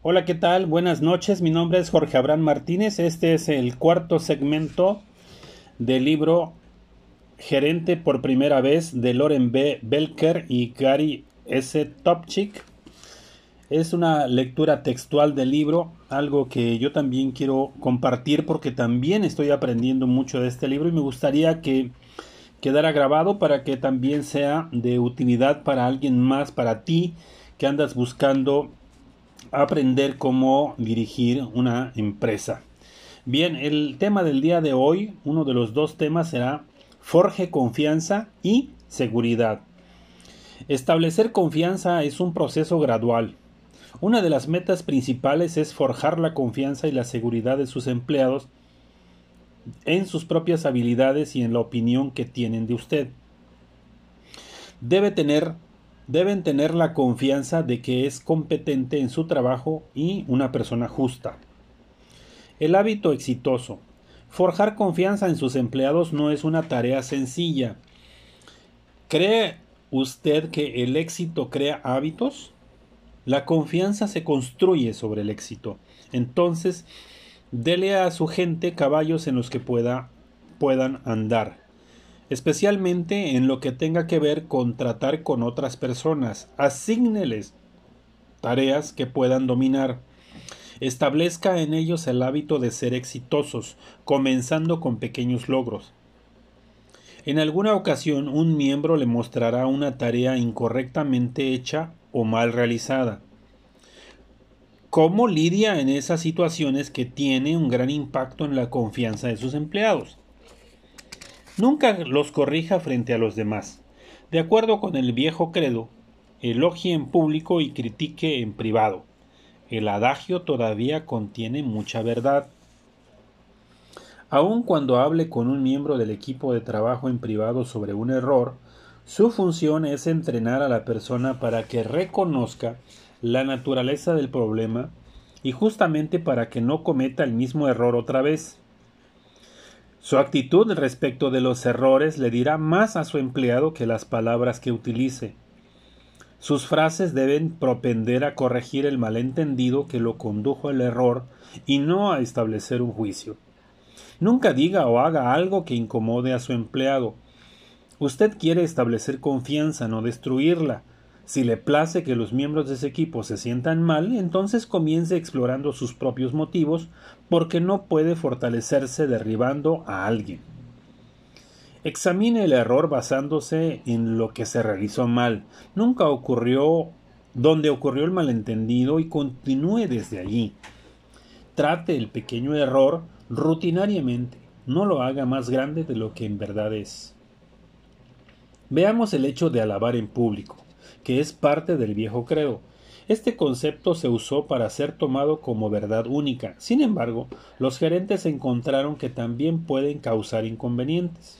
Hola, ¿qué tal? Buenas noches. Mi nombre es Jorge Abraham Martínez. Este es el cuarto segmento del libro Gerente por primera vez de Loren B. Belker y Gary S. Topchik. Es una lectura textual del libro, algo que yo también quiero compartir porque también estoy aprendiendo mucho de este libro y me gustaría que quedara grabado para que también sea de utilidad para alguien más, para ti que andas buscando aprender cómo dirigir una empresa. Bien, el tema del día de hoy, uno de los dos temas será forje confianza y seguridad. Establecer confianza es un proceso gradual. Una de las metas principales es forjar la confianza y la seguridad de sus empleados en sus propias habilidades y en la opinión que tienen de usted. Debe tener deben tener la confianza de que es competente en su trabajo y una persona justa. El hábito exitoso. Forjar confianza en sus empleados no es una tarea sencilla. ¿Cree usted que el éxito crea hábitos? La confianza se construye sobre el éxito. Entonces, dele a su gente caballos en los que pueda, puedan andar especialmente en lo que tenga que ver con tratar con otras personas. Asígneles tareas que puedan dominar. Establezca en ellos el hábito de ser exitosos, comenzando con pequeños logros. En alguna ocasión un miembro le mostrará una tarea incorrectamente hecha o mal realizada. ¿Cómo lidia en esas situaciones que tiene un gran impacto en la confianza de sus empleados? Nunca los corrija frente a los demás. De acuerdo con el viejo credo, elogie en público y critique en privado. El adagio todavía contiene mucha verdad. Aun cuando hable con un miembro del equipo de trabajo en privado sobre un error, su función es entrenar a la persona para que reconozca la naturaleza del problema y justamente para que no cometa el mismo error otra vez. Su actitud respecto de los errores le dirá más a su empleado que las palabras que utilice. Sus frases deben propender a corregir el malentendido que lo condujo al error y no a establecer un juicio. Nunca diga o haga algo que incomode a su empleado. Usted quiere establecer confianza, no destruirla. Si le place que los miembros de ese equipo se sientan mal, entonces comience explorando sus propios motivos porque no puede fortalecerse derribando a alguien. Examine el error basándose en lo que se realizó mal. Nunca ocurrió donde ocurrió el malentendido y continúe desde allí. Trate el pequeño error rutinariamente. No lo haga más grande de lo que en verdad es. Veamos el hecho de alabar en público que es parte del viejo credo. Este concepto se usó para ser tomado como verdad única. Sin embargo, los gerentes encontraron que también pueden causar inconvenientes.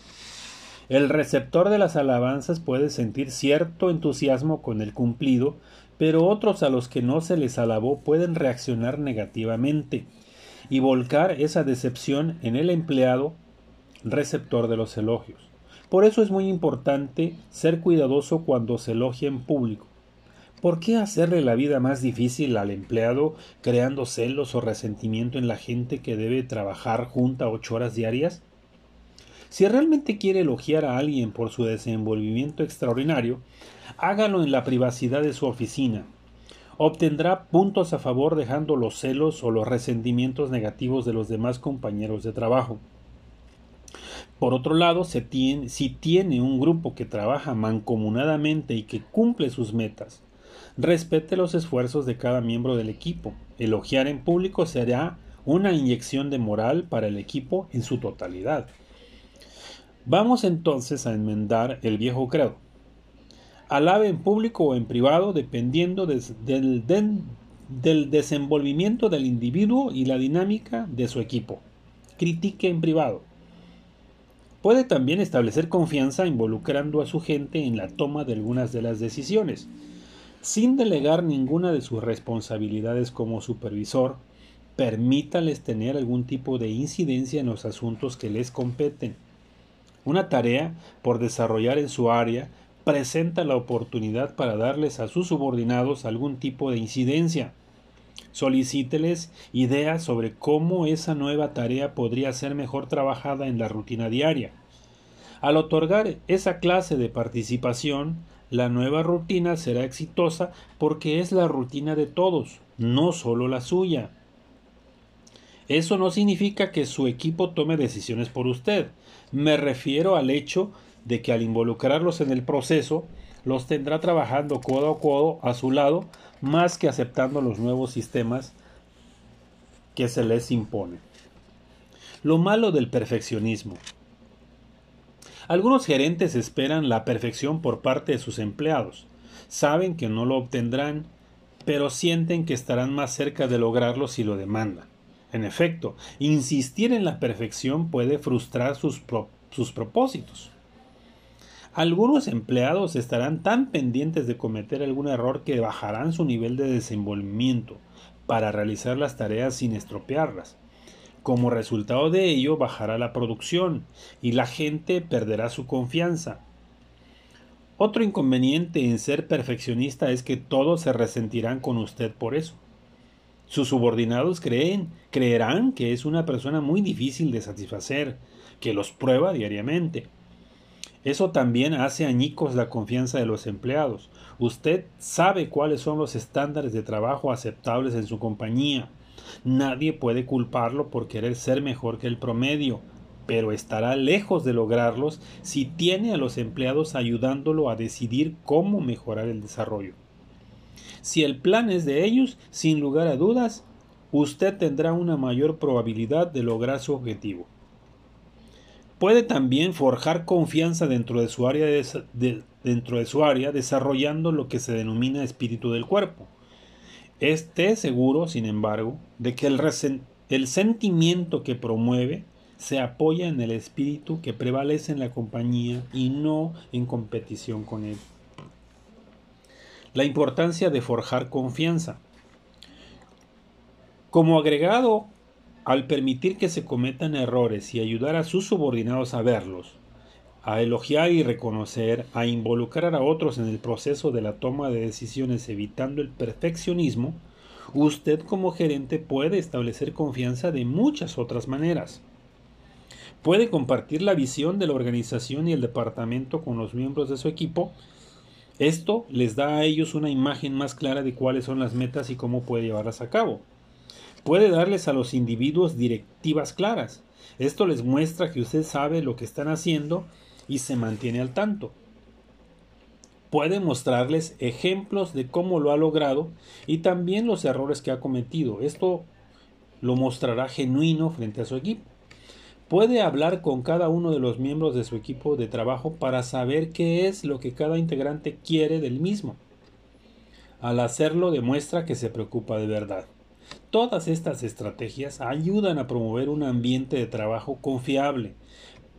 El receptor de las alabanzas puede sentir cierto entusiasmo con el cumplido, pero otros a los que no se les alabó pueden reaccionar negativamente y volcar esa decepción en el empleado receptor de los elogios. Por eso es muy importante ser cuidadoso cuando se elogia en público. ¿Por qué hacerle la vida más difícil al empleado creando celos o resentimiento en la gente que debe trabajar junta ocho horas diarias? Si realmente quiere elogiar a alguien por su desenvolvimiento extraordinario, hágalo en la privacidad de su oficina. Obtendrá puntos a favor dejando los celos o los resentimientos negativos de los demás compañeros de trabajo. Por otro lado, si tiene un grupo que trabaja mancomunadamente y que cumple sus metas, respete los esfuerzos de cada miembro del equipo. Elogiar en público será una inyección de moral para el equipo en su totalidad. Vamos entonces a enmendar el viejo credo. Alabe en público o en privado dependiendo del, del desenvolvimiento del individuo y la dinámica de su equipo. Critique en privado. Puede también establecer confianza involucrando a su gente en la toma de algunas de las decisiones, sin delegar ninguna de sus responsabilidades como supervisor, permítales tener algún tipo de incidencia en los asuntos que les competen. Una tarea por desarrollar en su área presenta la oportunidad para darles a sus subordinados algún tipo de incidencia. Solicíteles ideas sobre cómo esa nueva tarea podría ser mejor trabajada en la rutina diaria. Al otorgar esa clase de participación, la nueva rutina será exitosa porque es la rutina de todos, no solo la suya. Eso no significa que su equipo tome decisiones por usted. Me refiero al hecho de que al involucrarlos en el proceso, los tendrá trabajando codo a codo a su lado más que aceptando los nuevos sistemas que se les impone. Lo malo del perfeccionismo. Algunos gerentes esperan la perfección por parte de sus empleados. Saben que no lo obtendrán, pero sienten que estarán más cerca de lograrlo si lo demandan. En efecto, insistir en la perfección puede frustrar sus, sus propósitos. Algunos empleados estarán tan pendientes de cometer algún error que bajarán su nivel de desenvolvimiento para realizar las tareas sin estropearlas. Como resultado de ello bajará la producción y la gente perderá su confianza. Otro inconveniente en ser perfeccionista es que todos se resentirán con usted por eso. Sus subordinados creen, creerán que es una persona muy difícil de satisfacer, que los prueba diariamente. Eso también hace añicos la confianza de los empleados. Usted sabe cuáles son los estándares de trabajo aceptables en su compañía. Nadie puede culparlo por querer ser mejor que el promedio, pero estará lejos de lograrlos si tiene a los empleados ayudándolo a decidir cómo mejorar el desarrollo. Si el plan es de ellos, sin lugar a dudas, usted tendrá una mayor probabilidad de lograr su objetivo. Puede también forjar confianza dentro de su área, desarrollando lo que se denomina espíritu del cuerpo. Esté seguro, sin embargo, de que el, el sentimiento que promueve se apoya en el espíritu que prevalece en la compañía y no en competición con él. La importancia de forjar confianza. Como agregado al permitir que se cometan errores y ayudar a sus subordinados a verlos, a elogiar y reconocer, a involucrar a otros en el proceso de la toma de decisiones evitando el perfeccionismo, usted como gerente puede establecer confianza de muchas otras maneras. Puede compartir la visión de la organización y el departamento con los miembros de su equipo. Esto les da a ellos una imagen más clara de cuáles son las metas y cómo puede llevarlas a cabo. Puede darles a los individuos directivas claras. Esto les muestra que usted sabe lo que están haciendo y se mantiene al tanto. Puede mostrarles ejemplos de cómo lo ha logrado y también los errores que ha cometido. Esto lo mostrará genuino frente a su equipo. Puede hablar con cada uno de los miembros de su equipo de trabajo para saber qué es lo que cada integrante quiere del mismo. Al hacerlo demuestra que se preocupa de verdad. Todas estas estrategias ayudan a promover un ambiente de trabajo confiable.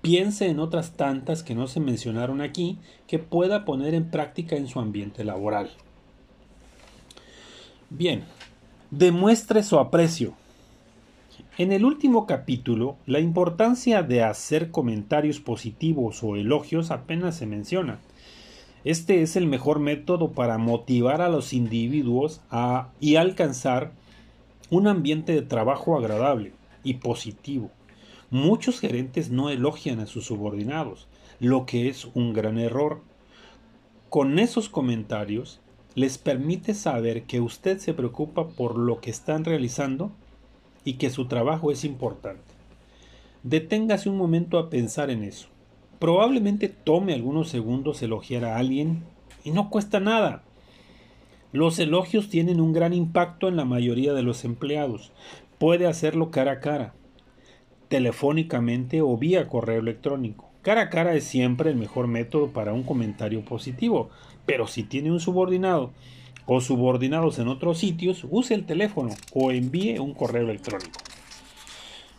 Piense en otras tantas que no se mencionaron aquí que pueda poner en práctica en su ambiente laboral. Bien, demuestre su aprecio. En el último capítulo, la importancia de hacer comentarios positivos o elogios apenas se menciona. Este es el mejor método para motivar a los individuos a, y alcanzar un ambiente de trabajo agradable y positivo. Muchos gerentes no elogian a sus subordinados, lo que es un gran error. Con esos comentarios les permite saber que usted se preocupa por lo que están realizando y que su trabajo es importante. Deténgase un momento a pensar en eso. Probablemente tome algunos segundos elogiar a alguien y no cuesta nada. Los elogios tienen un gran impacto en la mayoría de los empleados. Puede hacerlo cara a cara, telefónicamente o vía correo electrónico. Cara a cara es siempre el mejor método para un comentario positivo, pero si tiene un subordinado o subordinados en otros sitios, use el teléfono o envíe un correo electrónico.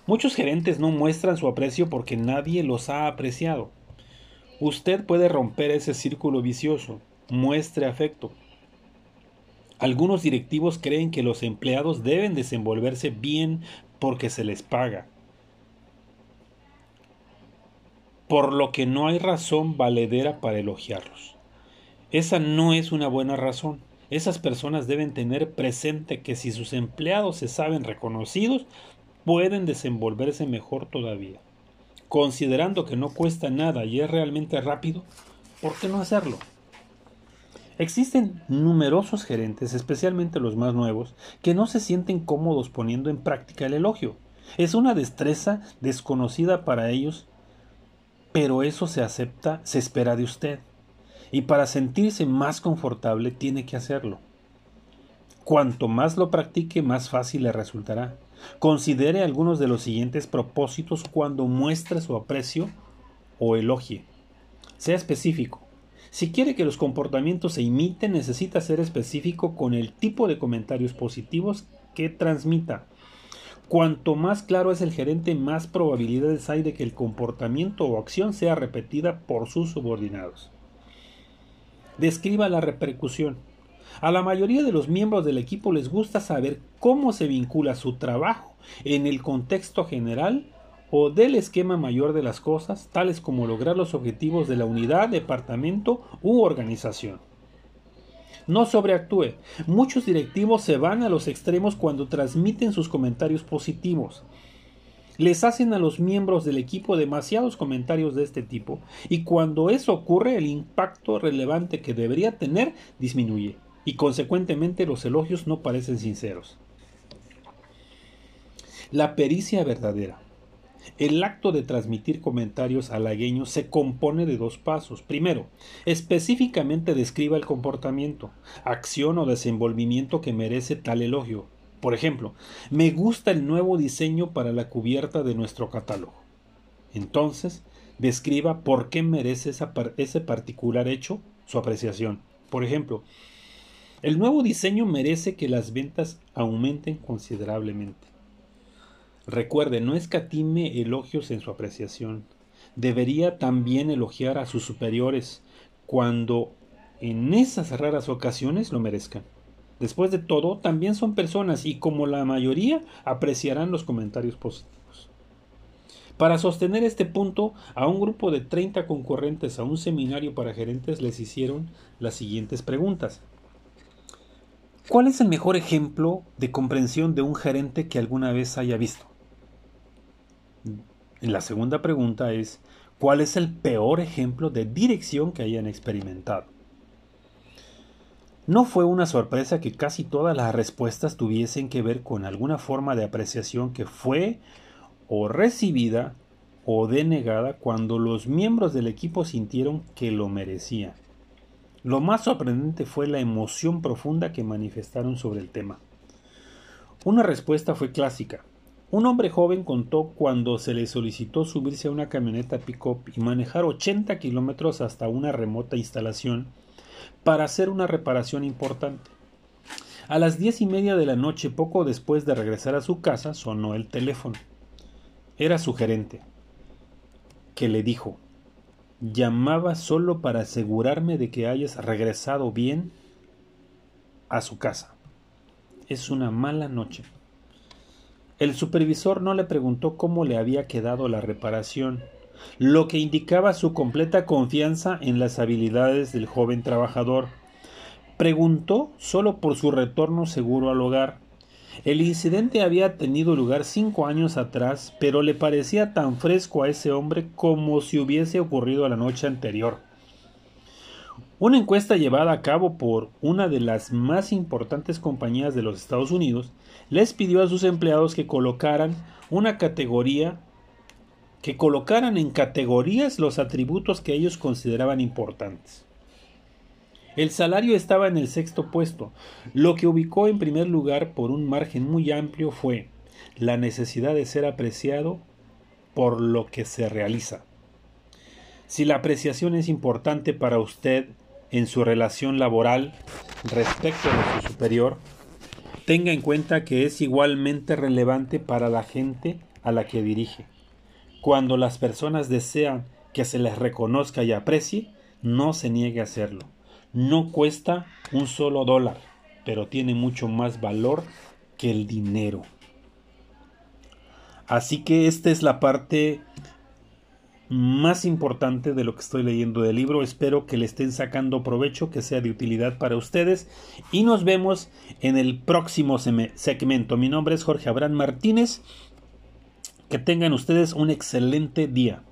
Muchos gerentes no muestran su aprecio porque nadie los ha apreciado. Usted puede romper ese círculo vicioso. Muestre afecto, algunos directivos creen que los empleados deben desenvolverse bien porque se les paga, por lo que no hay razón valedera para elogiarlos. Esa no es una buena razón. Esas personas deben tener presente que si sus empleados se saben reconocidos, pueden desenvolverse mejor todavía. Considerando que no cuesta nada y es realmente rápido, ¿por qué no hacerlo? Existen numerosos gerentes, especialmente los más nuevos, que no se sienten cómodos poniendo en práctica el elogio. Es una destreza desconocida para ellos, pero eso se acepta, se espera de usted. Y para sentirse más confortable tiene que hacerlo. Cuanto más lo practique, más fácil le resultará. Considere algunos de los siguientes propósitos cuando muestre su aprecio o elogie. Sea específico. Si quiere que los comportamientos se imiten, necesita ser específico con el tipo de comentarios positivos que transmita. Cuanto más claro es el gerente, más probabilidades hay de que el comportamiento o acción sea repetida por sus subordinados. Describa la repercusión. A la mayoría de los miembros del equipo les gusta saber cómo se vincula su trabajo en el contexto general o del esquema mayor de las cosas, tales como lograr los objetivos de la unidad, departamento u organización. No sobreactúe. Muchos directivos se van a los extremos cuando transmiten sus comentarios positivos. Les hacen a los miembros del equipo demasiados comentarios de este tipo y cuando eso ocurre el impacto relevante que debería tener disminuye y consecuentemente los elogios no parecen sinceros. La pericia verdadera. El acto de transmitir comentarios halagueños se compone de dos pasos. Primero, específicamente describa el comportamiento, acción o desenvolvimiento que merece tal elogio. Por ejemplo, me gusta el nuevo diseño para la cubierta de nuestro catálogo. Entonces, describa por qué merece ese particular hecho su apreciación. Por ejemplo, el nuevo diseño merece que las ventas aumenten considerablemente. Recuerde, no escatime elogios en su apreciación. Debería también elogiar a sus superiores cuando en esas raras ocasiones lo merezcan. Después de todo, también son personas y como la mayoría apreciarán los comentarios positivos. Para sostener este punto, a un grupo de 30 concurrentes a un seminario para gerentes les hicieron las siguientes preguntas. ¿Cuál es el mejor ejemplo de comprensión de un gerente que alguna vez haya visto? La segunda pregunta es, ¿cuál es el peor ejemplo de dirección que hayan experimentado? No fue una sorpresa que casi todas las respuestas tuviesen que ver con alguna forma de apreciación que fue o recibida o denegada cuando los miembros del equipo sintieron que lo merecía. Lo más sorprendente fue la emoción profunda que manifestaron sobre el tema. Una respuesta fue clásica. Un hombre joven contó cuando se le solicitó subirse a una camioneta pick-up y manejar 80 kilómetros hasta una remota instalación para hacer una reparación importante. A las diez y media de la noche, poco después de regresar a su casa, sonó el teléfono. Era su gerente, que le dijo Llamaba solo para asegurarme de que hayas regresado bien a su casa. Es una mala noche. El supervisor no le preguntó cómo le había quedado la reparación, lo que indicaba su completa confianza en las habilidades del joven trabajador. Preguntó solo por su retorno seguro al hogar. El incidente había tenido lugar cinco años atrás, pero le parecía tan fresco a ese hombre como si hubiese ocurrido la noche anterior. Una encuesta llevada a cabo por una de las más importantes compañías de los Estados Unidos les pidió a sus empleados que colocaran una categoría que colocaran en categorías los atributos que ellos consideraban importantes. El salario estaba en el sexto puesto. Lo que ubicó en primer lugar por un margen muy amplio fue la necesidad de ser apreciado por lo que se realiza. Si la apreciación es importante para usted en su relación laboral respecto de su superior, tenga en cuenta que es igualmente relevante para la gente a la que dirige. Cuando las personas desean que se les reconozca y aprecie, no se niegue a hacerlo. No cuesta un solo dólar, pero tiene mucho más valor que el dinero. Así que esta es la parte más importante de lo que estoy leyendo del libro. Espero que le estén sacando provecho, que sea de utilidad para ustedes. Y nos vemos en el próximo segmento. Mi nombre es Jorge Abraham Martínez. Que tengan ustedes un excelente día.